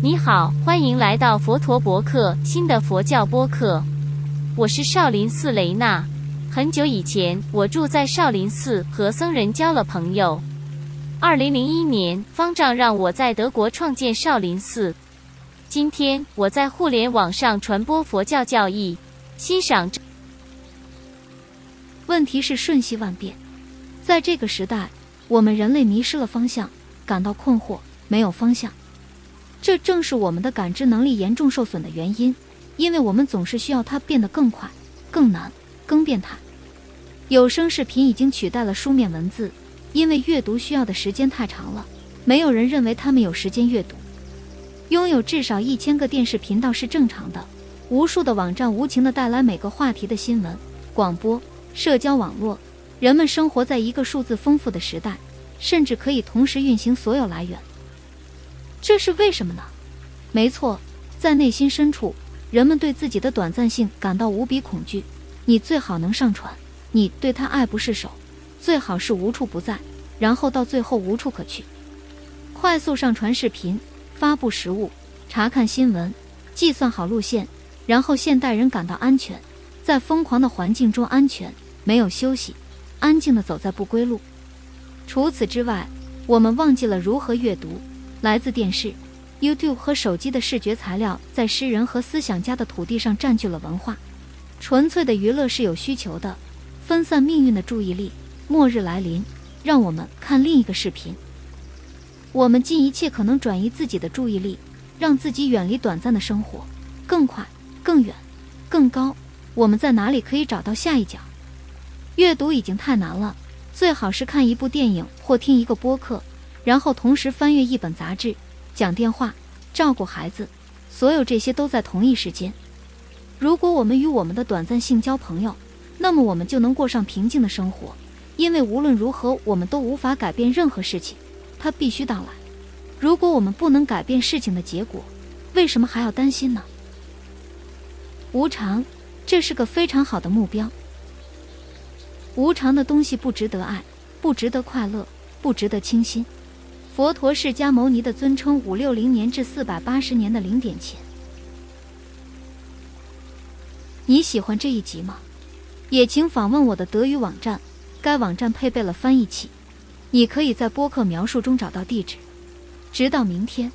你好，欢迎来到佛陀博客新的佛教播客。我是少林寺雷娜。很久以前，我住在少林寺，和僧人交了朋友。二零零一年，方丈让我在德国创建少林寺。今天，我在互联网上传播佛教教义，欣赏。问题是瞬息万变，在这个时代，我们人类迷失了方向，感到困惑，没有方向。这正是我们的感知能力严重受损的原因，因为我们总是需要它变得更快、更难、更变态。有声视频已经取代了书面文字，因为阅读需要的时间太长了，没有人认为他们有时间阅读。拥有至少一千个电视频道是正常的，无数的网站无情地带来每个话题的新闻、广播、社交网络。人们生活在一个数字丰富的时代，甚至可以同时运行所有来源。这是为什么呢？没错，在内心深处，人们对自己的短暂性感到无比恐惧。你最好能上传，你对他爱不释手，最好是无处不在，然后到最后无处可去。快速上传视频，发布实物，查看新闻，计算好路线，然后现代人感到安全，在疯狂的环境中安全，没有休息，安静地走在不归路。除此之外，我们忘记了如何阅读。来自电视、YouTube 和手机的视觉材料，在诗人和思想家的土地上占据了文化。纯粹的娱乐是有需求的，分散命运的注意力。末日来临，让我们看另一个视频。我们尽一切可能转移自己的注意力，让自己远离短暂的生活，更快、更远、更高。我们在哪里可以找到下一角？阅读已经太难了，最好是看一部电影或听一个播客。然后同时翻阅一本杂志，讲电话，照顾孩子，所有这些都在同一时间。如果我们与我们的短暂性交朋友，那么我们就能过上平静的生活，因为无论如何，我们都无法改变任何事情，它必须到来。如果我们不能改变事情的结果，为什么还要担心呢？无常，这是个非常好的目标。无常的东西不值得爱，不值得快乐，不值得清新。佛陀释迦牟尼的尊称：五六零年至四百八十年的零点前。你喜欢这一集吗？也请访问我的德语网站，该网站配备了翻译器，你可以在播客描述中找到地址。直到明天。